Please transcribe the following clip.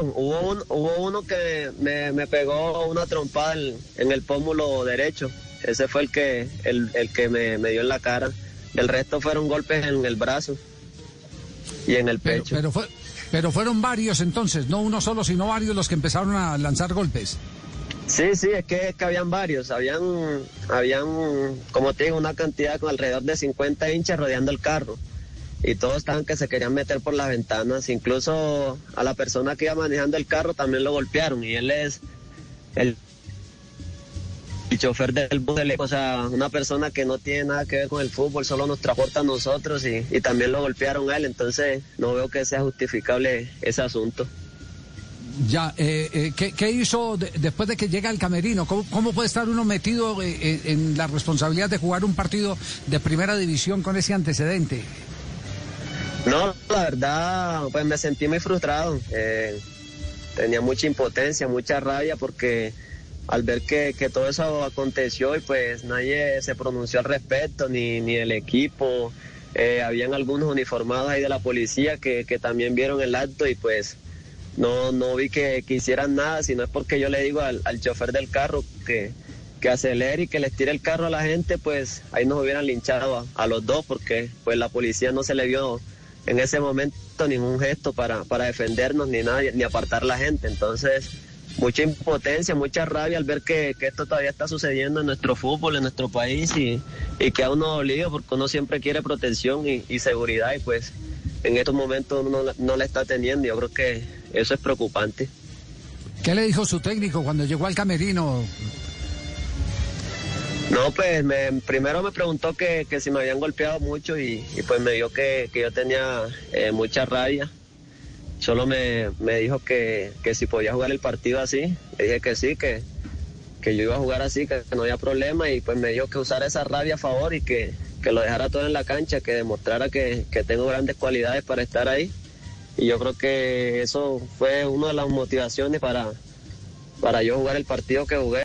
Hubo, un, hubo uno que me, me pegó una trompada en, el pómulo derecho. Ese fue el que, el, el que me, me, dio en la cara. El resto fueron golpes en el brazo y en el pecho. Pero, fue, pero fueron varios entonces, no uno solo, sino varios los que empezaron a lanzar golpes. Sí, sí, es que, es que habían varios, habían, habían, como te digo, una cantidad con alrededor de 50 hinchas rodeando el carro y todos estaban que se querían meter por las ventanas, incluso a la persona que iba manejando el carro también lo golpearon y él es el, chofer del bus, o sea, una persona que no tiene nada que ver con el fútbol, solo nos transporta a nosotros y, también lo golpearon a él, entonces no veo que sea justificable ese asunto. Ya, eh, eh, ¿qué, ¿qué, hizo después de que llega el camerino? ¿Cómo, cómo puede estar uno metido eh, en la responsabilidad de jugar un partido de primera división con ese antecedente? No, la verdad, pues me sentí muy frustrado. Eh, tenía mucha impotencia, mucha rabia porque al ver que, que, todo eso aconteció y pues nadie se pronunció al respecto, ni, ni el equipo. Eh, habían algunos uniformados ahí de la policía que, que también vieron el acto y pues no, no vi que, que hicieran nada, sino es porque yo le digo al, al chofer del carro que, que acelere y que les tire el carro a la gente, pues ahí nos hubieran linchado a, a los dos porque pues la policía no se le vio en ese momento ningún gesto para, para defendernos ni nada, ni apartar la gente. Entonces, mucha impotencia, mucha rabia al ver que, que, esto todavía está sucediendo en nuestro fútbol, en nuestro país y, y que a uno dolido porque uno siempre quiere protección y, seguridad y pues en estos momentos uno no la está teniendo. Yo creo que eso es preocupante. ¿Qué le dijo su técnico cuando llegó al camerino? No, pues me, primero me preguntó que, que, si me habían golpeado mucho y, pues me dijo que, que yo tenía eh, mucha rabia. Solo me, me dijo que, que, si podía jugar el partido así. Le dije que sí, que, que yo iba a jugar así, que, no había problema y pues me dijo que usara esa rabia a favor y que, que lo dejara todo en la cancha, que demostrara que, que tengo grandes cualidades para estar ahí. Y yo creo que eso fue una de las motivaciones para, para yo jugar el partido que jugué.